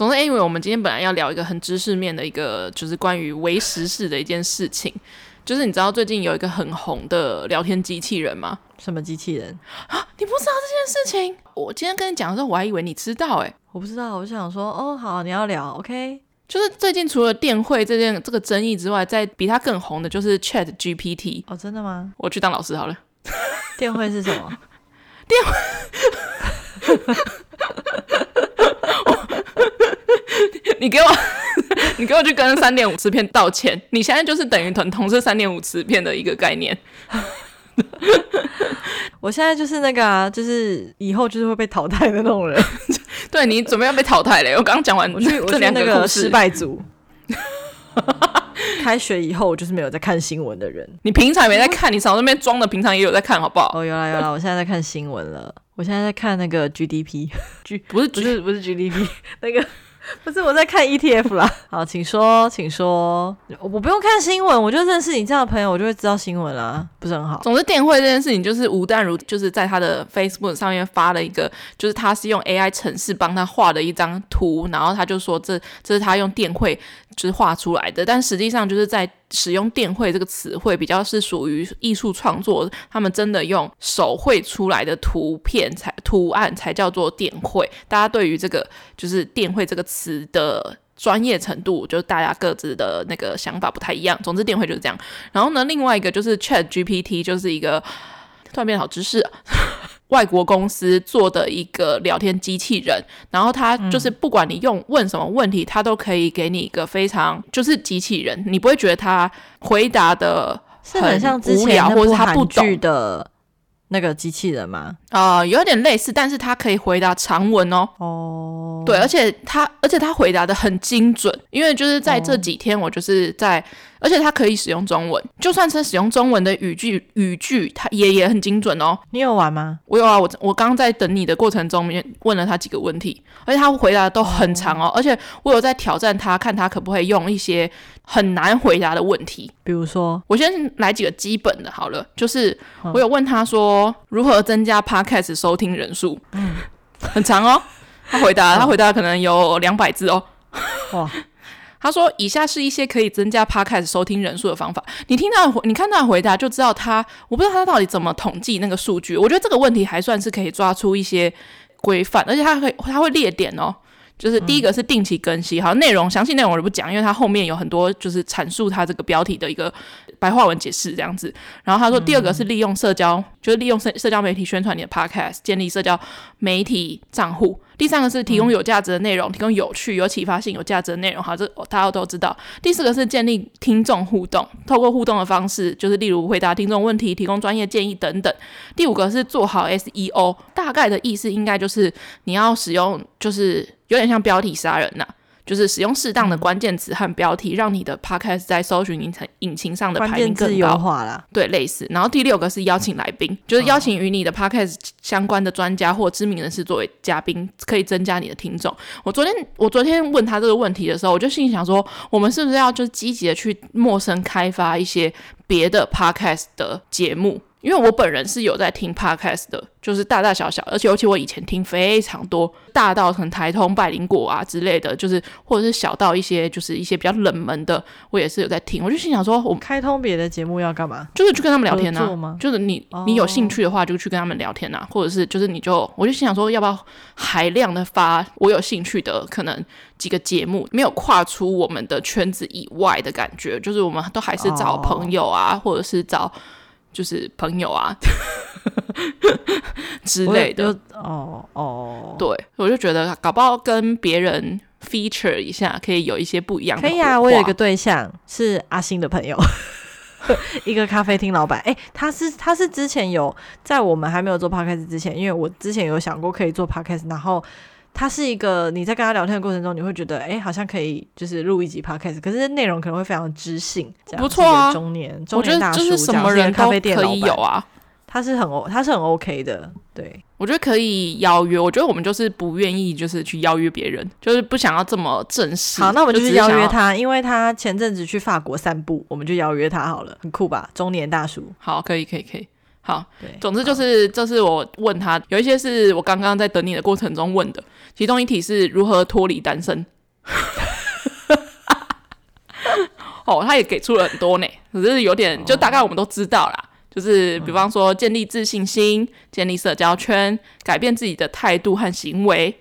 总之，anyway，我们今天本来要聊一个很知识面的一个，就是关于微时事的一件事情。就是你知道最近有一个很红的聊天机器人吗？什么机器人啊？你不知道这件事情？我今天跟你讲的时候，我还以为你知道诶、欸，我不知道，我就想说，哦，好，你要聊，OK。就是最近除了电汇这件这个争议之外，在比它更红的就是 Chat GPT。哦，真的吗？我去当老师好了。电汇是什么？电绘。你给我，你给我去跟三点五磁片道歉。你现在就是等于同同是三点五磁片的一个概念。我现在就是那个啊，就是以后就是会被淘汰的那种人。对，你准备要被淘汰嘞！我刚刚讲完，我去我去那个失败组。开学以后，我就是没有在看新闻的人。你平常也没在看，你少那边装的，平常也有在看，好不好？哦，有啦有啦，我现在在看新闻了。我现在在看那个 GDP，G 不是不是不是 GDP，那个。不是我在看 ETF 啦，好，请说，请说，我不用看新闻，我就认识你这样的朋友，我就会知道新闻啦，不是很好。总之，电汇这件事情就是吴淡如就是在他的 Facebook 上面发了一个，就是他是用 AI 程式帮他画的一张图，然后他就说这这是他用电绘就是画出来的，但实际上就是在。使用电绘这个词汇比较是属于艺术创作，他们真的用手绘出来的图片才图案才叫做电绘。大家对于这个就是电绘这个词的专业程度，就是大家各自的那个想法不太一样。总之，电绘就是这样。然后呢，另外一个就是 Chat GPT，就是一个突然变好知识。外国公司做的一个聊天机器人，然后它就是不管你用问什么问题，它都可以给你一个非常就是机器人，你不会觉得它回答的很无聊，或者它不懂的那个机器人吗？啊、呃，有点类似，但是他可以回答长文哦。哦，对，而且他而且他回答的很精准，因为就是在这几天我就是在。而且他可以使用中文，就算是使用中文的语句，语句他也也很精准哦。你有玩吗？我有啊，我我刚刚在等你的过程中面问了他几个问题，而且他回答的都很长哦。而且我有在挑战他，看他可不可以用一些很难回答的问题。比如说，我先来几个基本的好了，就是我有问他说如何增加 Podcast 收听人数，嗯，很长哦。他回答，他回答可能有两百字哦。哇。他说：“以下是一些可以增加 Podcast 收听人数的方法。你听他的，你看他的回答就知道他，我不知道他到底怎么统计那个数据。我觉得这个问题还算是可以抓出一些规范，而且他会他会列点哦。就是第一个是定期更新，好，内容详细内容我就不讲，因为他后面有很多就是阐述他这个标题的一个白话文解释这样子。然后他说第二个是利用社交，就是利用社社交媒体宣传你的 Podcast，建立社交媒体账户。”第三个是提供有价值的内容，嗯、提供有趣、有启发性、有价值的内容。好，这大家都知道。第四个是建立听众互动，透过互动的方式，就是例如回答听众问题、提供专业建议等等。第五个是做好 SEO，大概的意思应该就是你要使用，就是有点像标题杀人呐、啊。就是使用适当的关键词和标题，让你的 podcast 在搜寻引擎引擎上的排名更高。化啦，对，类似。然后第六个是邀请来宾，就是邀请与你的 podcast 相关的专家或知名人士作为嘉宾，可以增加你的听众。我昨天我昨天问他这个问题的时候，我就心里想说，我们是不是要就是积极的去陌生开发一些别的 podcast 的节目？因为我本人是有在听 podcast 的，就是大大小小，而且尤其我以前听非常多，大到可能台通、百灵果啊之类的，就是或者是小到一些就是一些比较冷门的，我也是有在听。我就心想说，我开通别的节目要干嘛？就是去跟他们聊天啊，就是你你有兴趣的话，就去跟他们聊天啊，或者是就是你就我就心想说，要不要海量的发我有兴趣的可能几个节目，没有跨出我们的圈子以外的感觉，就是我们都还是找朋友啊，或者是找。就是朋友啊 之类的哦哦，对，我就觉得搞不好跟别人 feature 一下，可以有一些不一样的。可以啊，我有一个对象是阿星的朋友，一个咖啡厅老板。哎、欸，他是他是之前有在我们还没有做 podcast 之前，因为我之前有想过可以做 podcast，然后。他是一个，你在跟他聊天的过程中，你会觉得，哎、欸，好像可以，就是录一集 podcast，可是内容可能会非常知性，这样不错啊。中年，中年大叔，就是什么人咖啡店可以有啊。他是很 O，他是很 OK 的。对，我觉得可以邀约。我觉得我们就是不愿意，就是去邀约别人，就是不想要这么正式。好，那我们就去邀约他，因为他前阵子去法国散步，我们就邀约他好了，很酷吧？中年大叔。好，可以，可以，可以。好，对，总之就是这是我问他，有一些是我刚刚在等你的过程中问的，其中一题是如何脱离单身。哦，他也给出了很多呢，只是有点，就大概我们都知道啦，就是比方说建立自信心、建立社交圈、改变自己的态度和行为。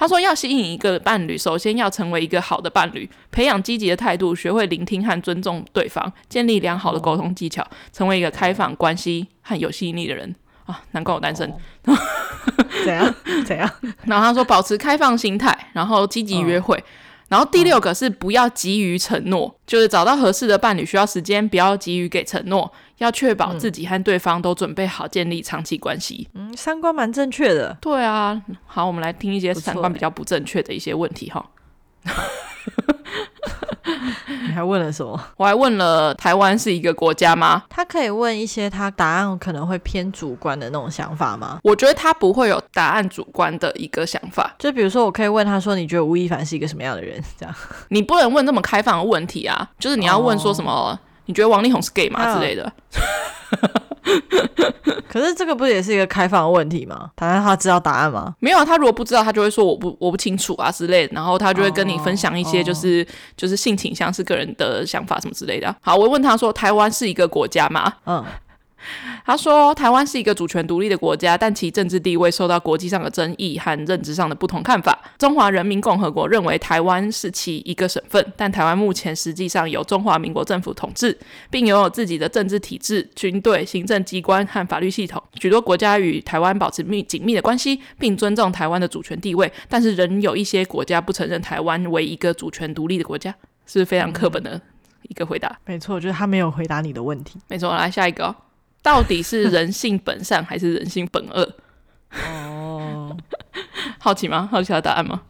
他说，要吸引一个伴侣，首先要成为一个好的伴侣，培养积极的态度，学会聆听和尊重对方，建立良好的沟通技巧，成为一个开放、关系和有吸引力的人啊。难怪我单身。怎样？怎样？然后他说，保持开放心态，然后积极约会。然后第六个是不要急于承诺，就是找到合适的伴侣需要时间，不要急于给承诺，要确保自己和对方都准备好建立长期关系。嗯，三观蛮正确的。对啊，好，我们来听一些三观比较不正确的一些问题哈。你还问了什么？我还问了台湾是一个国家吗？他可以问一些他答案可能会偏主观的那种想法吗？我觉得他不会有答案主观的一个想法。就比如说，我可以问他说：“你觉得吴亦凡是一个什么样的人？”这样，你不能问这么开放的问题啊！就是你要问说什么？哦、你觉得王力宏是 gay 吗？之类的。可是这个不也是一个开放的问题吗？他让他知道答案吗？没有，他如果不知道，他就会说我不我不清楚啊之类的，然后他就会跟你分享一些就是、哦、就是性倾向是个人的想法什么之类的。好，我问他说，台湾是一个国家吗？嗯。他说：“台湾是一个主权独立的国家，但其政治地位受到国际上的争议和认知上的不同看法。中华人民共和国认为台湾是其一个省份，但台湾目前实际上由中华民国政府统治，并拥有自己的政治体制、军队、行政机关和法律系统。许多国家与台湾保持密紧密的关系，并尊重台湾的主权地位，但是仍有一些国家不承认台湾为一个主权独立的国家。”是是非常刻本的一个回答？没错，就是他没有回答你的问题。没错，来下一个哦。到底是人性本善还是人性本恶？哦，好奇吗？好奇他的答案吗？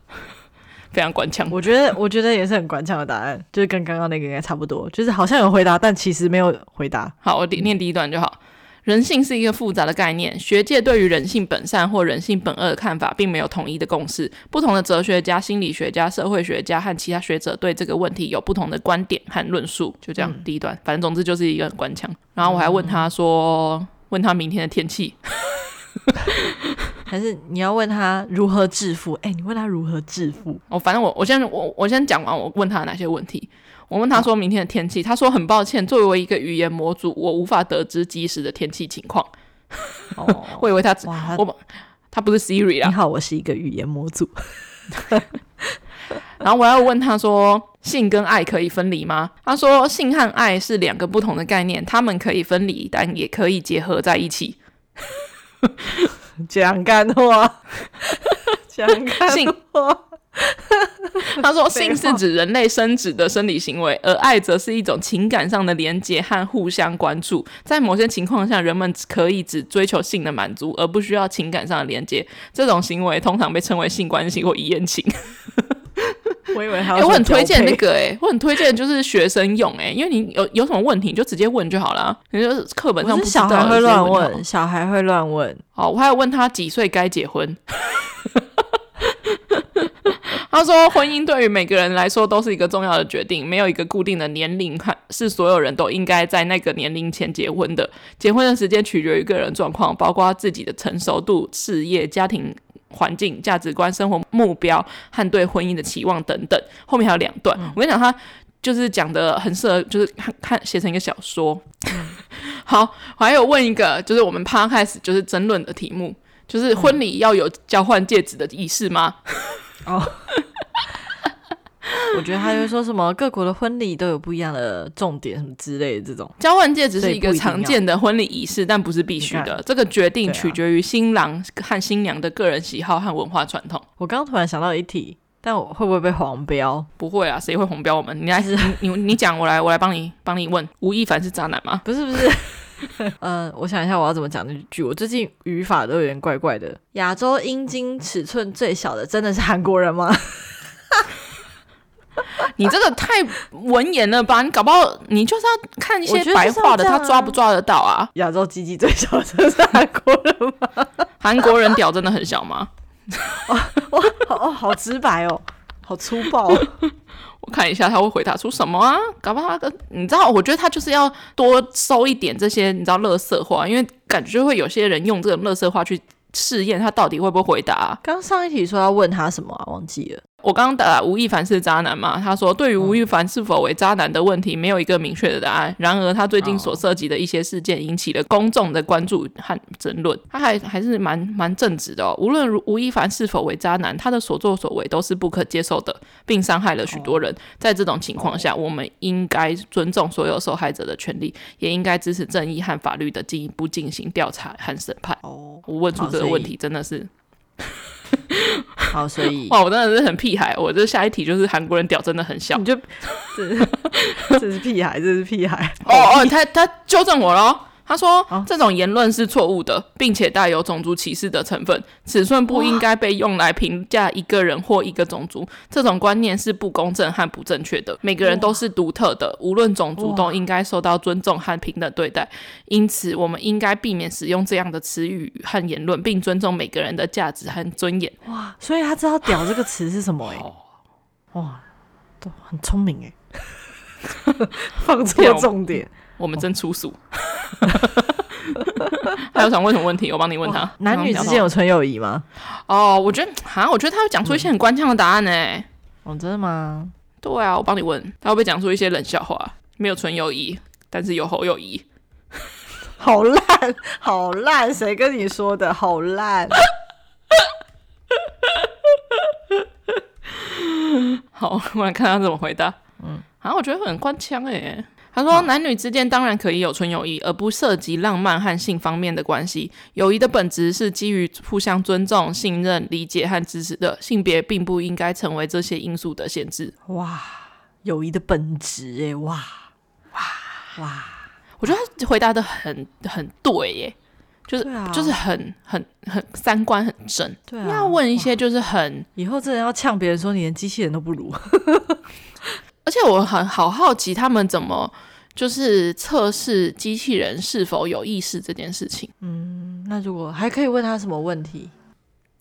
非常官腔。我觉得，我觉得也是很官腔的答案，就是跟刚刚那个应该差不多，就是好像有回答，但其实没有回答。好，我念第一段就好。人性是一个复杂的概念，学界对于人性本善或人性本恶的看法并没有统一的共识。不同的哲学家、心理学家、社会学家和其他学者对这个问题有不同的观点和论述。就这样，第一段，反正总之就是一个很官腔。然后我还问他说，问他明天的天气，还是你要问他如何致富？哎，你问他如何致富？哦，反正我我先我我先讲完，我问他哪些问题。我问他说明天的天气，他说很抱歉，作为一个语言模组，我无法得知即时的天气情况。哦，我以为他哇，我他不是 Siri 啊。你好，我是一个语言模组。然后我要问他说，性跟爱可以分离吗？他说性和爱是两个不同的概念，他们可以分离，但也可以结合在一起。讲干话，讲干话。他说：“性是指人类生殖的生理行为，而爱则是一种情感上的连接和互相关注。在某些情况下，人们可以只追求性的满足，而不需要情感上的连接。这种行为通常被称为性关系或一夜情。”我以为他、欸，我很推荐那个、欸，诶，我很推荐就是学生用、欸，诶，因为你有有什么问题，你就直接问就好了。你就是课本上不知道，小孩会乱问，小孩会乱问。好，我还有问他几岁该结婚。他说：“婚姻对于每个人来说都是一个重要的决定，没有一个固定的年龄，看是所有人都应该在那个年龄前结婚的。结婚的时间取决于个人状况，包括自己的成熟度、事业、家庭环境、价值观、生活目标和对婚姻的期望等等。后面还有两段，嗯、我跟你讲，他就是讲的很适合，就是看看写成一个小说。嗯、好，我还有问一个，就是我们趴开始就是争论的题目，就是婚礼要有交换戒指的仪式吗？”哦，我觉得他就说什么各国的婚礼都有不一样的重点什么之类的，这种交换戒指是一个常见的婚礼仪式，但不是必须的。这个决定取决于新郎和新娘的个人喜好和文化传统。我刚刚突然想到一题，但我会不会被黄标？不会啊，谁会红标我们？你来，你你讲，我来，我来帮你帮你问。吴亦凡是渣男吗？不是不是。嗯，我想一下我要怎么讲那句。我最近语法都有点怪怪的。亚洲阴茎尺寸最小的真的是韩国人吗？你这个太文言了吧？你搞不好你就是要看一些白话的，他抓不抓得到啊？亚洲鸡鸡最小的真是韩国人吗？韩国人屌真的很小吗？哇 哇哦，好直白哦，好粗暴哦。看一下他会回答出什么啊？搞不好他你知道，我觉得他就是要多收一点这些你知道乐色话，因为感觉会有些人用这种乐色话去试验他到底会不会回答。刚上一题说要问他什么啊？忘记了。我刚刚打吴亦凡是渣男嘛？他说，对于吴亦凡是否为渣男的问题，没有一个明确的答案。然而，他最近所涉及的一些事件引起了公众的关注和争论。他还还是蛮蛮正直的哦。无论吴亦凡是否为渣男，他的所作所为都是不可接受的，并伤害了许多人。在这种情况下，我们应该尊重所有受害者的权利，也应该支持正义和法律的进一步进行调查和审判。哦，我问出这个问题真的是。好，所以哇，我真的是很屁孩。我这下一题就是韩国人屌真的很小，你就这是这是屁孩，这是屁孩。哦哦，他他纠正我了。他说：“这种言论是错误的，并且带有种族歧视的成分。尺寸不应该被用来评价一个人或一个种族。这种观念是不公正和不正确的。每个人都是独特的，无论种族都应该受到尊重和平等对待。因此，我们应该避免使用这样的词语和言论，并尊重每个人的价值和尊严。”哇，所以他知道“屌”这个词是什么？哎，哇，都很聪明哎，放错重点。我们真粗俗，还有想问什么问题？我帮你问他。男女之间有纯友谊吗？哦，我觉得，好像我觉得他会讲出一些很官腔的答案呢。哦，真的吗？对啊，我帮你问，他会不会讲出一些冷笑话？没有纯友谊，但是有好友谊。好烂，好烂！谁跟你说的？好烂。好，我来看他怎么回答。嗯，好像我觉得很官腔哎。他说：“男女之间当然可以有纯友谊，而不涉及浪漫和性方面的关系。友谊的本质是基于互相尊重、信任、理解和支持的。性别并不应该成为这些因素的限制。”哇，友谊的本质哎，哇哇哇！我觉得他回答的很很对耶，就是、啊、就是很很很三观很正。对啊，要问一些就是很以后真的要呛别人说你连机器人都不如。而且我很好好奇，他们怎么就是测试机器人是否有意识这件事情。嗯，那如果还可以问他什么问题，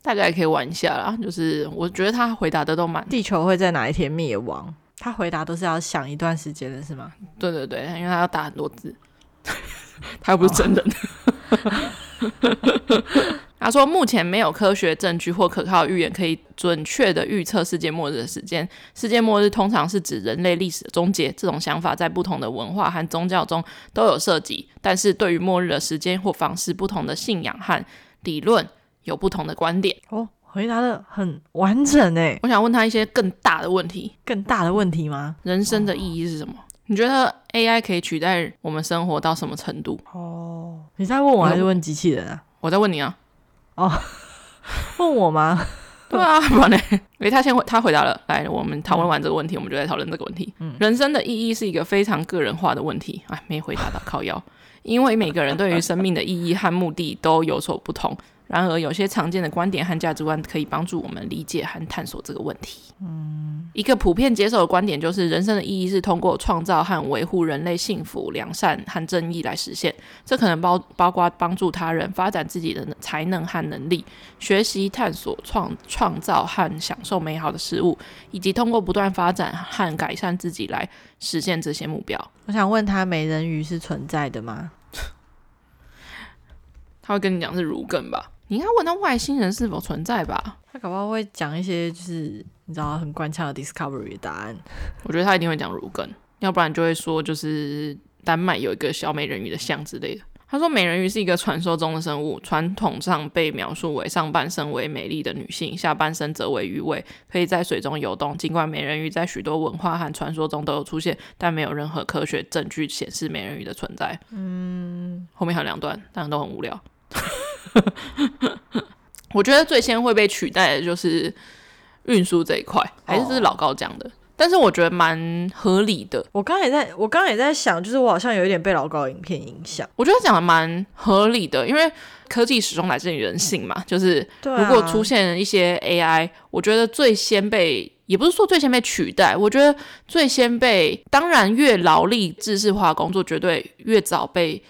大家也可以玩一下啦。就是我觉得他回答的都蛮……地球会在哪一天灭亡？他回答都是要想一段时间的，是吗？对对对，因为他要打很多字，他又不是真人。哦他说：“目前没有科学证据或可靠预言可以准确的预测世界末日的时间。世界末日通常是指人类历史的终结。这种想法在不同的文化和宗教中都有涉及，但是对于末日的时间或方式，不同的信仰和理论有不同的观点。”哦，回答的很完整诶。我想问他一些更大的问题。更大的问题吗？人生的意义是什么？哦、你觉得 AI 可以取代我们生活到什么程度？哦，你在问我还是问机器人啊？我在问你啊。哦，问我吗？对啊，不然呢？诶，他先回，他回答了。来，我们讨论完这个问题，我们就来讨论这个问题。嗯，人生的意义是一个非常个人化的问题。哎，没回答到，靠腰，因为每个人对于生命的意义和目的都有所不同。然而，有些常见的观点和价值观可以帮助我们理解和探索这个问题。嗯，一个普遍接受的观点就是，人生的意义是通过创造和维护人类幸福、良善和正义来实现。这可能包包括帮助他人、发展自己的才能和能力、学习、探索、创创造和享受美好的事物，以及通过不断发展和改善自己来实现这些目标。我想问他，美人鱼是存在的吗？他会跟你讲是儒艮吧？你应该问他外星人是否存在吧？他搞不好会讲一些就是你知道很官腔的 Discovery 的答案。我觉得他一定会讲如根，要不然就会说就是丹麦有一个小美人鱼的像之类的。他说美人鱼是一个传说中的生物，传统上被描述为上半身为美丽的女性，下半身则为鱼尾，可以在水中游动。尽管美人鱼在许多文化和传说中都有出现，但没有任何科学证据显示美人鱼的存在。嗯，后面还有两段，但都很无聊。我觉得最先会被取代的就是运输这一块，还是这是老高讲的，oh. 但是我觉得蛮合理的。我刚也在我刚也在想，就是我好像有一点被老高影片影响。我觉得讲的蛮合理的，因为科技始终来自于人性嘛。就是如果出现一些 AI，、啊、我觉得最先被，也不是说最先被取代，我觉得最先被，当然越劳力、知识化工作绝对越早被。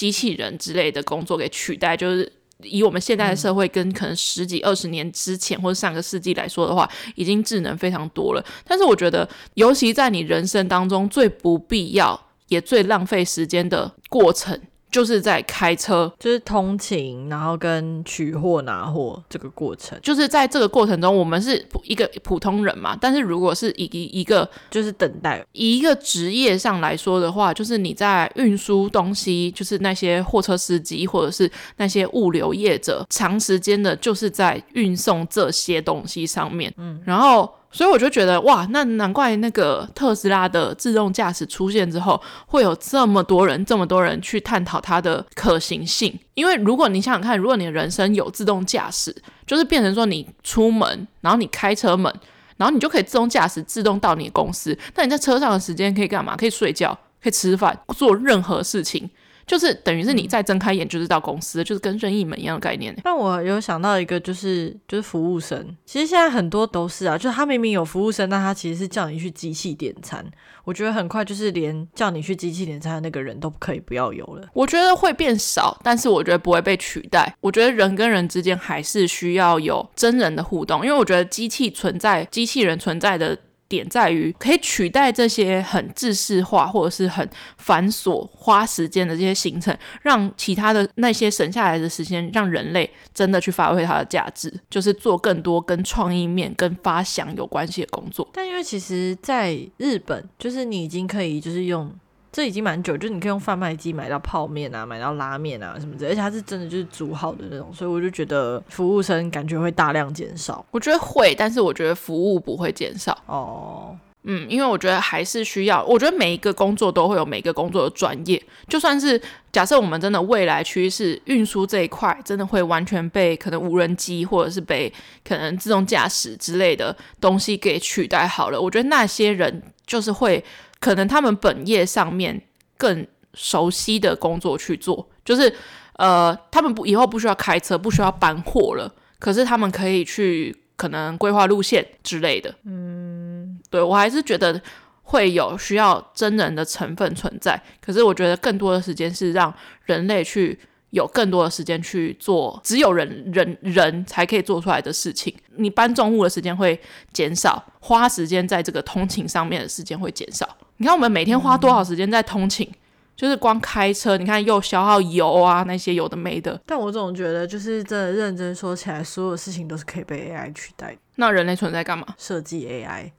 机器人之类的工作给取代，就是以我们现代的社会跟可能十几二十年之前或者上个世纪来说的话，已经智能非常多了。但是我觉得，尤其在你人生当中最不必要也最浪费时间的过程。就是在开车，就是通勤，然后跟取货拿货这个过程，就是在这个过程中，我们是一个普通人嘛。但是如果是以一一个就是等待，以一个职业上来说的话，就是你在运输东西，就是那些货车司机或者是那些物流业者，长时间的就是在运送这些东西上面，嗯，然后。所以我就觉得哇，那难怪那个特斯拉的自动驾驶出现之后，会有这么多人、这么多人去探讨它的可行性。因为如果你想想看，如果你的人生有自动驾驶，就是变成说你出门，然后你开车门，然后你就可以自动驾驶，自动到你公司。那你在车上的时间可以干嘛？可以睡觉，可以吃饭，做任何事情。就是等于是你再睁开眼就是到公司，就是跟任意门一样的概念。但我有想到一个，就是就是服务生，其实现在很多都是啊，就是他明明有服务生，但他其实是叫你去机器点餐。我觉得很快就是连叫你去机器点餐的那个人都可以不要有了。我觉得会变少，但是我觉得不会被取代。我觉得人跟人之间还是需要有真人的互动，因为我觉得机器存在，机器人存在的。点在于可以取代这些很制式化或者是很繁琐、花时间的这些行程，让其他的那些省下来的时间，让人类真的去发挥它的价值，就是做更多跟创意面、跟发想有关系的工作。但因为其实，在日本，就是你已经可以就是用。这已经蛮久，就是你可以用贩卖机买到泡面啊，买到拉面啊什么的，而且它是真的就是煮好的那种，所以我就觉得服务生感觉会大量减少。我觉得会，但是我觉得服务不会减少。哦，嗯，因为我觉得还是需要，我觉得每一个工作都会有每一个工作的专业。就算是假设我们真的未来趋势运输这一块真的会完全被可能无人机或者是被可能自动驾驶之类的东西给取代好了，我觉得那些人就是会。可能他们本业上面更熟悉的工作去做，就是呃，他们不以后不需要开车，不需要搬货了，可是他们可以去可能规划路线之类的。嗯，对，我还是觉得会有需要真人的成分存在，可是我觉得更多的时间是让人类去。有更多的时间去做只有人人人才可以做出来的事情，你搬重物的时间会减少，花时间在这个通勤上面的时间会减少。你看我们每天花多少时间在通勤，嗯、就是光开车，你看又消耗油啊，那些有的没的。但我总觉得，就是真的认真说起来，所有事情都是可以被 AI 取代。那人类存在干嘛？设计 AI。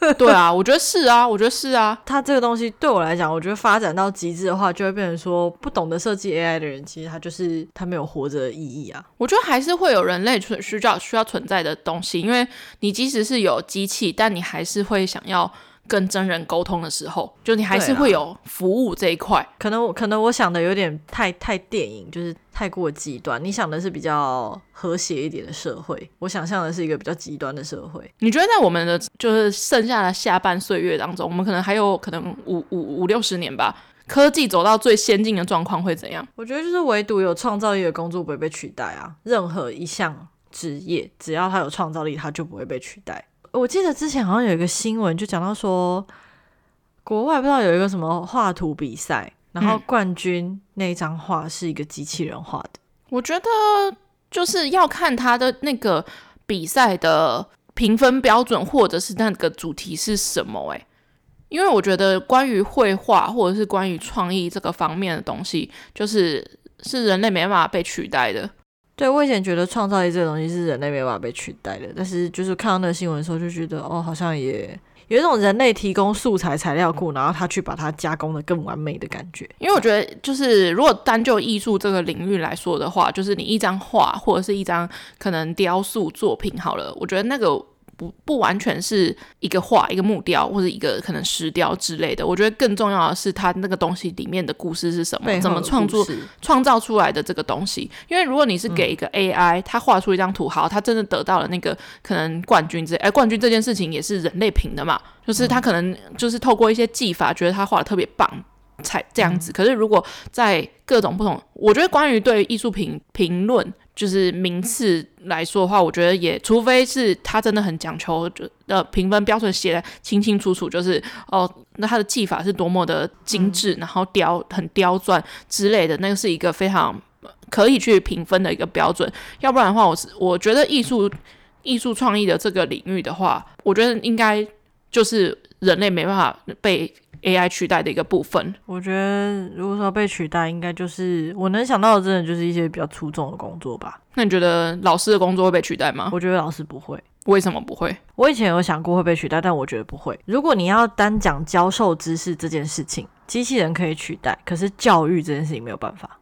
对啊，我觉得是啊，我觉得是啊。它这个东西对我来讲，我觉得发展到极致的话，就会变成说，不懂得设计 AI 的人，其实他就是他没有活着的意义啊。我觉得还是会有人类存需要需要存在的东西，因为你即使是有机器，但你还是会想要。跟真人沟通的时候，就你还是会有服务这一块。可能我可能我想的有点太太电影，就是太过极端。你想的是比较和谐一点的社会，我想象的是一个比较极端的社会。你觉得在我们的就是剩下的下半岁月当中，我们可能还有可能五五五六十年吧，科技走到最先进的状况会怎样？我觉得就是唯独有创造力的工作不会被取代啊。任何一项职业，只要它有创造力，它就不会被取代。我记得之前好像有一个新闻，就讲到说，国外不知道有一个什么画图比赛，然后冠军那张画是一个机器人画的。我觉得就是要看他的那个比赛的评分标准，或者是那个主题是什么。诶，因为我觉得关于绘画或者是关于创意这个方面的东西，就是是人类没办法被取代的。对，我以前觉得创造力这个东西是人类没办法被取代的，但是就是看到那个新闻的时候，就觉得哦，好像也有一种人类提供素材材料库，然后他去把它加工的更完美的感觉。因为我觉得，就是如果单就艺术这个领域来说的话，就是你一张画或者是一张可能雕塑作品好了，我觉得那个。不不完全是一个画、一个木雕或者一个可能石雕之类的。我觉得更重要的是它那个东西里面的故事是什么，怎么创作创造出来的这个东西。因为如果你是给一个 AI，它画出一张图，好，它真的得到了那个可能冠军之类，哎，冠军这件事情也是人类评的嘛，就是他可能就是透过一些技法，觉得他画的特别棒。才这样子，可是如果在各种不同，我觉得关于对艺术品评论就是名次来说的话，我觉得也除非是他真的很讲求，就呃评分标准写的清清楚楚，就是哦，那他的技法是多么的精致，然后雕很刁钻之类的，那个是一个非常可以去评分的一个标准。要不然的话，我是我觉得艺术艺术创意的这个领域的话，我觉得应该就是人类没办法被 AI 取代的一个部分。我觉得如果说被取代，应该就是我能想到的，真的就是一些比较粗重的工作吧。那你觉得老师的工作会被取代吗？我觉得老师不会。为什么不会？我以前有想过会被取代，但我觉得不会。如果你要单讲教授知识这件事情，机器人可以取代，可是教育这件事情没有办法。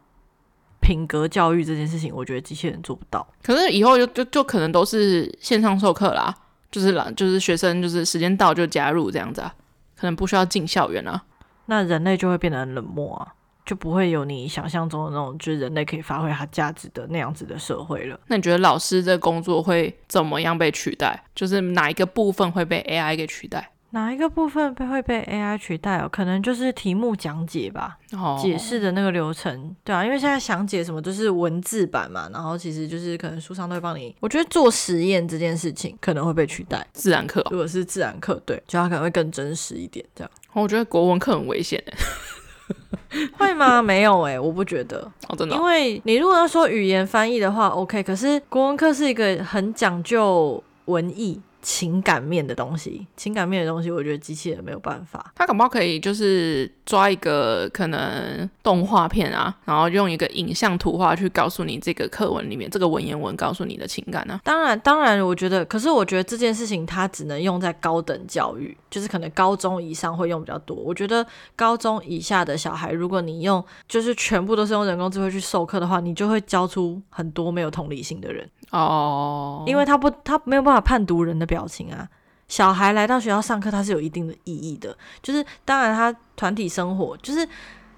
品格教育这件事情，我觉得机器人做不到。可是以后就就就可能都是线上授课啦，就是啦，就是学生就是时间到就加入这样子啊，可能不需要进校园啊。那人类就会变得很冷漠啊，就不会有你想象中的那种，就是人类可以发挥它价值的那样子的社会了。那你觉得老师这工作会怎么样被取代？就是哪一个部分会被 AI 给取代？哪一个部分被会被 AI 取代哦？可能就是题目讲解吧，哦、解释的那个流程，对啊，因为现在详解什么都是文字版嘛，然后其实就是可能书上都会帮你。我觉得做实验这件事情可能会被取代，自然课、哦，如果是自然课，对，就它可能会更真实一点，这样。我觉得国文课很危险，会吗？没有诶，我不觉得，哦，真的、哦，因为你如果要说语言翻译的话，OK，可是国文课是一个很讲究文艺。情感面的东西，情感面的东西，我觉得机器人没有办法。它可不可以就是抓一个可能动画片啊，然后用一个影像图画去告诉你这个课文里面这个文言文告诉你的情感呢、啊？当然，当然，我觉得，可是我觉得这件事情它只能用在高等教育，就是可能高中以上会用比较多。我觉得高中以下的小孩，如果你用就是全部都是用人工智慧去授课的话，你就会教出很多没有同理心的人。哦，oh. 因为他不，他没有办法判读人的表情啊。小孩来到学校上课，它是有一定的意义的。就是当然，他团体生活，就是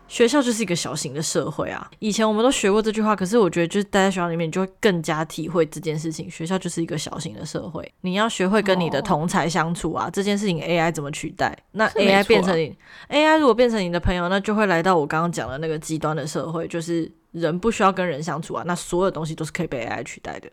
学校就是一个小型的社会啊。以前我们都学过这句话，可是我觉得，就是待在学校里面，你就会更加体会这件事情。学校就是一个小型的社会，你要学会跟你的同才相处啊。Oh. 这件事情 AI 怎么取代？那 AI 变成你 AI 如果变成你的朋友，那就会来到我刚刚讲的那个极端的社会，就是人不需要跟人相处啊。那所有东西都是可以被 AI 取代的。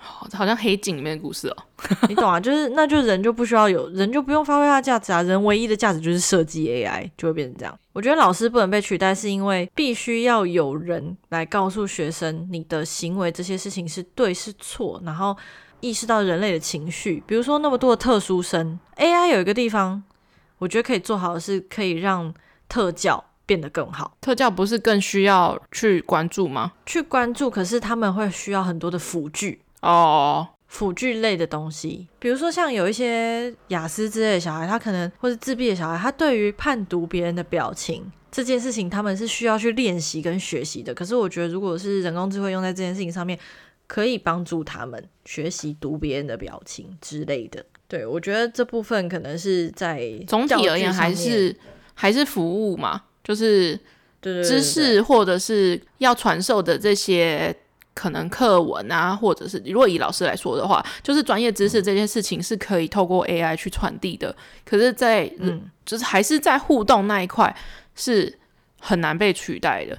好像黑镜里面的故事哦，你懂啊？就是，那就人就不需要有人就不用发挥它的价值啊。人唯一的价值就是设计 AI，就会变成这样。我觉得老师不能被取代，是因为必须要有人来告诉学生你的行为这些事情是对是错，然后意识到人类的情绪。比如说那么多的特殊生，AI 有一个地方，我觉得可以做好的是可以让特教变得更好。特教不是更需要去关注吗？去关注，可是他们会需要很多的辅具。哦，辅具类的东西，比如说像有一些雅思之类的小孩，他可能或是自闭的小孩，他对于判读别人的表情这件事情，他们是需要去练习跟学习的。可是我觉得，如果是人工智慧用在这件事情上面，可以帮助他们学习读别人的表情之类的。对，我觉得这部分可能是在总体而言还是还是服务嘛，就是知识或者是要传授的这些。可能课文啊，或者是如果以老师来说的话，就是专业知识这件事情是可以透过 AI 去传递的。可是在，在嗯，就是还是在互动那一块是很难被取代的，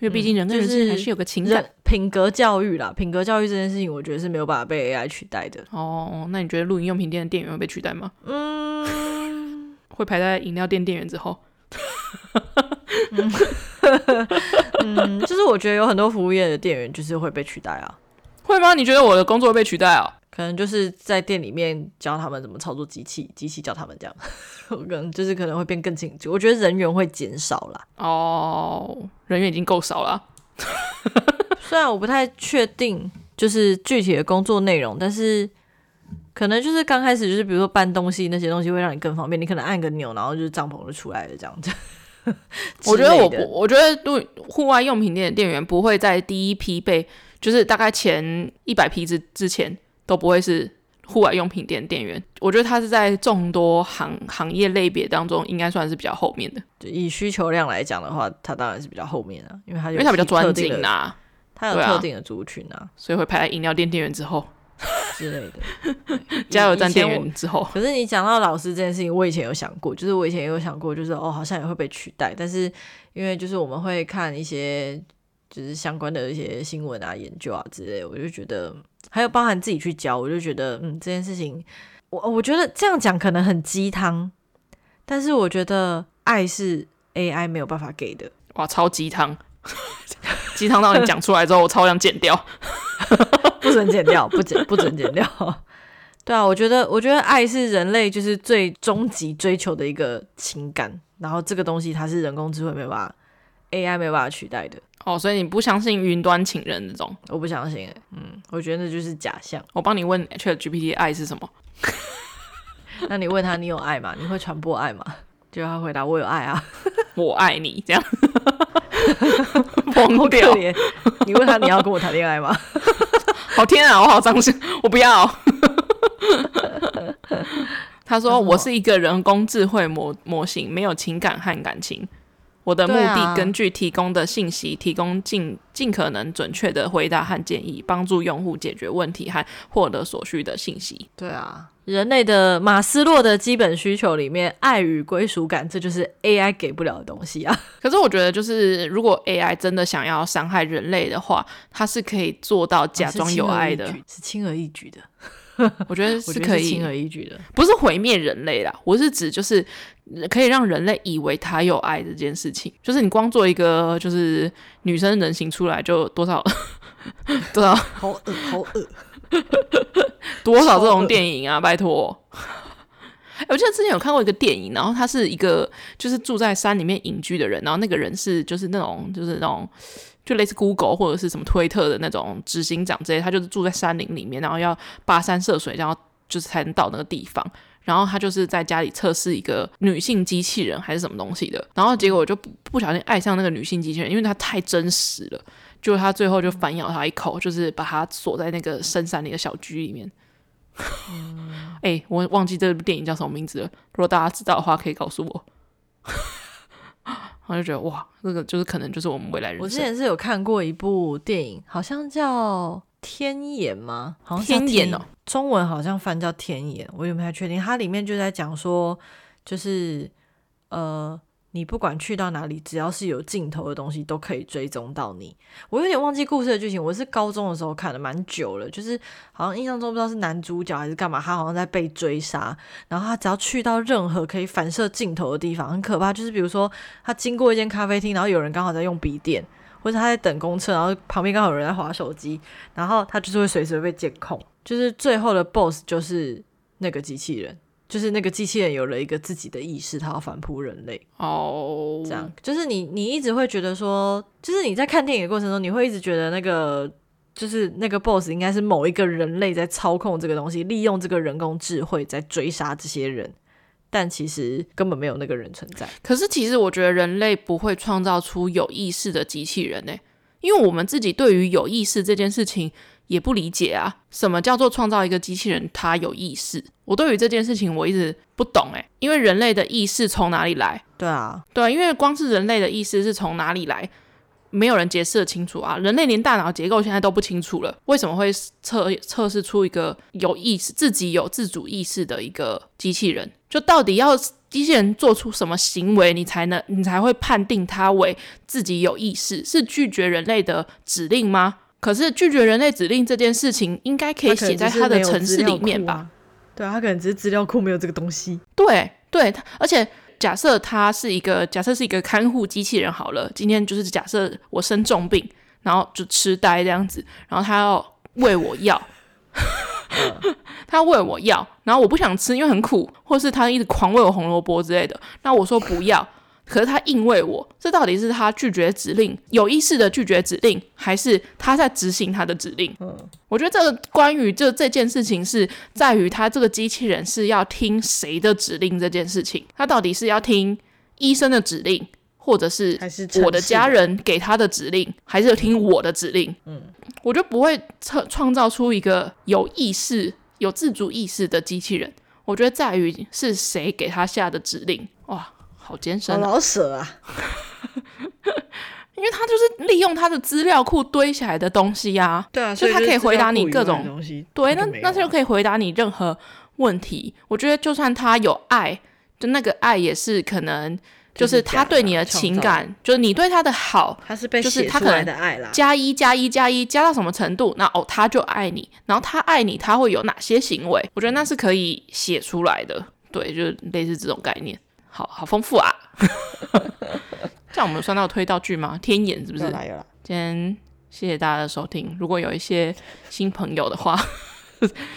因为毕竟人跟人之间还是有个情感、品格教育啦。品格教育这件事情，我觉得是没有办法被 AI 取代的。哦，那你觉得露营用品店的店员会被取代吗？嗯，会排在饮料店店员之后。嗯 嗯，就是我觉得有很多服务业的店员就是会被取代啊，会吗？你觉得我的工作会被取代啊？可能就是在店里面教他们怎么操作机器，机器教他们这样，可能就是可能会变更清楚。我觉得人员会减少啦。哦，人员已经够少了。虽然我不太确定就是具体的工作内容，但是可能就是刚开始就是比如说搬东西那些东西会让你更方便，你可能按个钮，然后就是帐篷就出来了这样子。我觉得我不，我觉得对户外用品店的店员不会在第一批被，就是大概前一百批之之前都不会是户外用品店店员。我觉得他是在众多行行业类别当中，应该算是比较后面的。就以需求量来讲的话，他当然是比较后面啊，因为他因为他比较专精啊，他有特定的族群啊，所以会排在饮料店店员之后。之类的，加油站店员之后。可是你讲到老师这件事情，我以前有想过，就是我以前也有想过，就是哦，好像也会被取代。但是因为就是我们会看一些就是相关的一些新闻啊、研究啊之类，我就觉得还有包含自己去教，我就觉得嗯，这件事情，我我觉得这样讲可能很鸡汤，但是我觉得爱是 AI 没有办法给的。哇，超鸡汤。鸡汤到你讲出来之后，我超想剪掉，不准剪掉，不剪，不准剪掉。对啊，我觉得，我觉得爱是人类就是最终极追求的一个情感，然后这个东西它是人工智慧没办法，AI 没办法取代的。哦，所以你不相信云端情人那种？我不相信，嗯，我觉得那就是假象。我帮你问 ChatGPT 爱是什么？那你问他你有爱吗？你会传播爱吗？就他回答我有爱啊，我爱你这样，疯掉。你问他你要跟我谈恋爱吗？好天啊，我好伤心，我不要。他说我是一个人工智慧模模型，没有情感和感情。我的目的根据提供的信息，提供尽尽可能准确的回答和建议，帮助用户解决问题和获得所需的信息。对啊，人类的马斯洛的基本需求里面，爱与归属感，这就是 AI 给不了的东西啊。可是我觉得，就是如果 AI 真的想要伤害人类的话，它是可以做到假装有爱的，是轻而易举的。我觉得是可以轻而易举的，不是毁灭人类啦。我是指就是可以让人类以为他有爱这件事情。就是你光做一个就是女生人形出来，就多少 多少好恶好恶，多少这种电影啊，拜托。我记得之前有看过一个电影，然后他是一个就是住在山里面隐居的人，然后那个人是就是那种就是那种。就类似 Google 或者是什么推特的那种执行长之类，他就是住在山林里面，然后要跋山涉水，然后就是才能到那个地方。然后他就是在家里测试一个女性机器人还是什么东西的，然后结果我就不不小心爱上那个女性机器人，因为她太真实了。就他最后就反咬他一口，就是把他锁在那个深山里的小居里面。哎、欸，我忘记这部电影叫什么名字了，如果大家知道的话，可以告诉我。我就觉得哇，那个就是可能就是我们未来人生。我之前是有看过一部电影，好像叫《天眼》吗？好像天，天眼哦，中文好像翻叫《天眼》，我也不太确定。它里面就在讲说，就是呃。你不管去到哪里，只要是有镜头的东西，都可以追踪到你。我有点忘记故事的剧情，我是高中的时候看的，蛮久了。就是好像印象中不知道是男主角还是干嘛，他好像在被追杀，然后他只要去到任何可以反射镜头的地方，很可怕。就是比如说他经过一间咖啡厅，然后有人刚好在用笔电，或者他在等公车，然后旁边刚好有人在划手机，然后他就是会随时被监控。就是最后的 BOSS 就是那个机器人。就是那个机器人有了一个自己的意识，它要反扑人类哦。这样就是你，你一直会觉得说，就是你在看电影的过程中，你会一直觉得那个就是那个 boss 应该是某一个人类在操控这个东西，利用这个人工智慧在追杀这些人，但其实根本没有那个人存在。可是其实我觉得人类不会创造出有意识的机器人呢，因为我们自己对于有意识这件事情。也不理解啊，什么叫做创造一个机器人？它有意识？我对于这件事情我一直不懂诶，因为人类的意识从哪里来？对啊，对啊，因为光是人类的意识是从哪里来，没有人解释得清楚啊。人类连大脑结构现在都不清楚了，为什么会测测试出一个有意识、自己有自主意识的一个机器人？就到底要机器人做出什么行为，你才能你才会判定它为自己有意识？是拒绝人类的指令吗？可是拒绝人类指令这件事情，应该可以写在他的城市里面吧？啊、对啊，他可能只是资料库没有这个东西。对对，而且假设他是一个，假设是一个看护机器人好了。今天就是假设我生重病，然后就痴呆这样子，然后他要喂我药，他要喂我药，然后我不想吃，因为很苦，或是他一直狂喂我红萝卜之类的，那我说不要。可是他硬喂我，这到底是他拒绝指令，有意识的拒绝指令，还是他在执行他的指令？嗯，我觉得这个关于这这件事情是在于他这个机器人是要听谁的指令这件事情，他到底是要听医生的指令，或者是我的家人给他的指令，还是听我的指令？嗯，我就不会创创造出一个有意识、有自主意识的机器人。我觉得在于是谁给他下的指令。哇！好艰深，老舍啊！因为他就是利用他的资料库堆起来的东西呀、啊，对啊，所以他可以回答你各种东西。对，那那他就可以回答你任何问题。我觉得，就算他有爱，就那个爱也是可能，就是他对你的情感，就是，你对他的好，他是被就是他可能的爱啦。加一加一加一加到什么程度，那哦，他就爱你。然后他爱你，他会有哪些行为？我觉得那是可以写出来的。对，就是类似这种概念。好好丰富啊！这样我们算到推道具吗？天眼是不是？有啦有啦，今天谢谢大家的收听。如果有一些新朋友的话，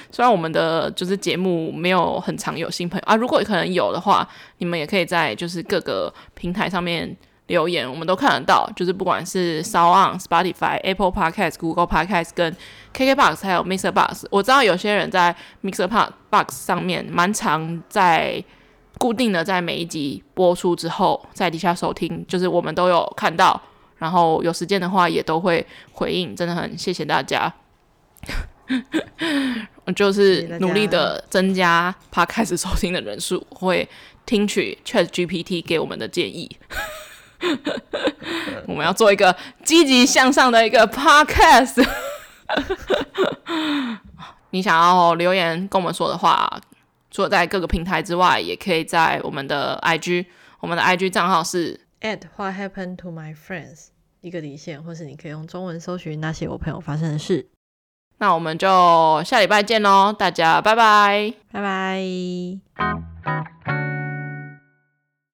虽然我们的就是节目没有很常有新朋友啊，如果可能有的话，你们也可以在就是各个平台上面留言，我们都看得到。就是不管是 SoundOn、Spotify、Apple Podcast、Google Podcast 跟 KKBox 还有 Mixer Box，我知道有些人在 Mixer Box 上面蛮常在固定的在每一集播出之后在底下收听，就是我们都有看到。然后有时间的话也都会回应，真的很谢谢大家。我 就是努力的增加 Podcast 收听的人数，会听取 ChatGPT 给我们的建议。我们要做一个积极向上的一个 Podcast。你想要留言跟我们说的话，除了在各个平台之外，也可以在我们的 IG，我们的 IG 账号是。at what happened to my friends 一个底线，或是你可以用中文搜寻那些我朋友发生的事。那我们就下礼拜见喽，大家拜拜，拜拜。